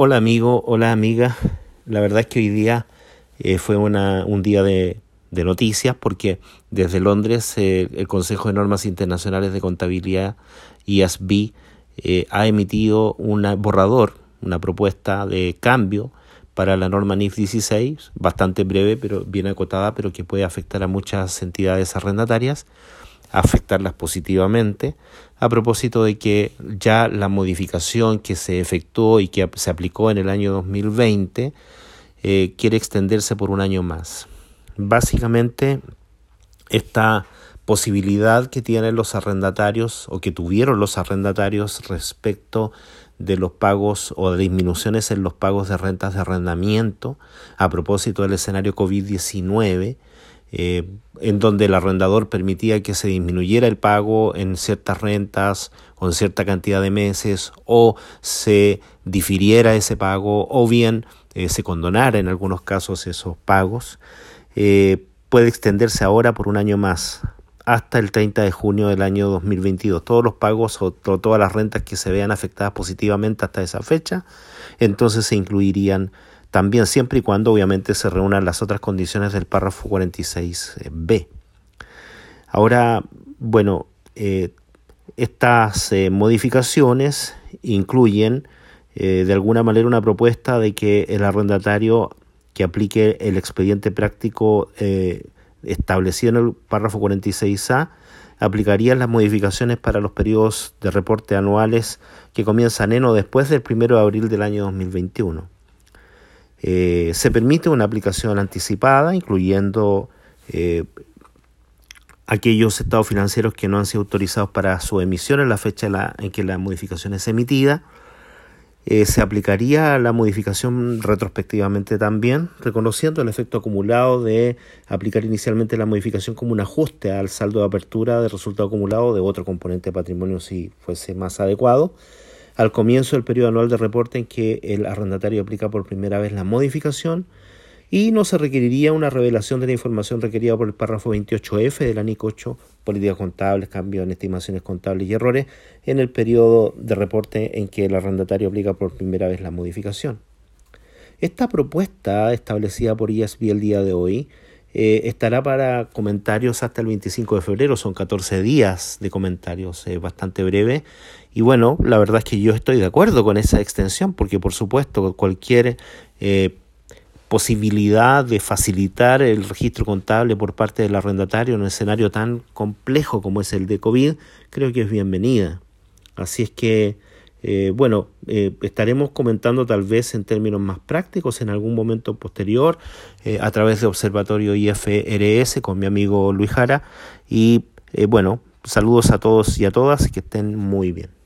Hola amigo, hola amiga. La verdad es que hoy día eh, fue una, un día de, noticias porque desde Londres el Consejo de Normas Internacionales de Contabilidad, IASB, eh, ha emitido un borrador, una propuesta de cambio para la norma NIF 16, bastante breve, pero bien acotada, pero que puede afectar a muchas entidades arrendatarias, afectarlas positivamente, a propósito de que ya la modificación que se efectuó y que se aplicó en el año 2020 eh, quiere extenderse por un año más. Básicamente, esta posibilidad que tienen los arrendatarios o que tuvieron los arrendatarios respecto de los pagos o de disminuciones en los pagos de rentas de arrendamiento a propósito del escenario COVID-19, eh, en donde el arrendador permitía que se disminuyera el pago en ciertas rentas o en cierta cantidad de meses o se difiriera ese pago o bien eh, se condonara en algunos casos esos pagos, eh, puede extenderse ahora por un año más hasta el 30 de junio del año 2022. Todos los pagos o todas las rentas que se vean afectadas positivamente hasta esa fecha, entonces se incluirían también siempre y cuando obviamente se reúnan las otras condiciones del párrafo 46b. Ahora, bueno, eh, estas eh, modificaciones incluyen eh, de alguna manera una propuesta de que el arrendatario que aplique el expediente práctico establecido en el párrafo 46A aplicaría las modificaciones para los periodos de reporte anuales que comienzan en o después del 1 de abril del año 2021. Eh, se permite una aplicación anticipada, incluyendo eh, aquellos estados financieros que no han sido autorizados para su emisión en la fecha en que la modificación es emitida. Eh, se aplicaría la modificación retrospectivamente también, reconociendo el efecto acumulado de aplicar inicialmente la modificación como un ajuste al saldo de apertura de resultado acumulado de otro componente de patrimonio si fuese más adecuado al comienzo del periodo anual de reporte en que el arrendatario aplica por primera vez la modificación y no se requeriría una revelación de la información requerida por el párrafo 28F de la NIC 8, políticas contables, cambio en estimaciones contables y errores, en el periodo de reporte en que el arrendatario aplica por primera vez la modificación. Esta propuesta establecida por ISB el día de hoy eh, estará para comentarios hasta el 25 de febrero, son 14 días de comentarios, eh, bastante breve. Y bueno, la verdad es que yo estoy de acuerdo con esa extensión, porque por supuesto cualquier eh, posibilidad de facilitar el registro contable por parte del arrendatario en un escenario tan complejo como es el de COVID, creo que es bienvenida. Así es que eh, bueno, eh, estaremos comentando tal vez en términos más prácticos en algún momento posterior eh, a través de Observatorio IFRS con mi amigo Luis Jara. Y bueno, saludos a todos y a todas que estén muy bien.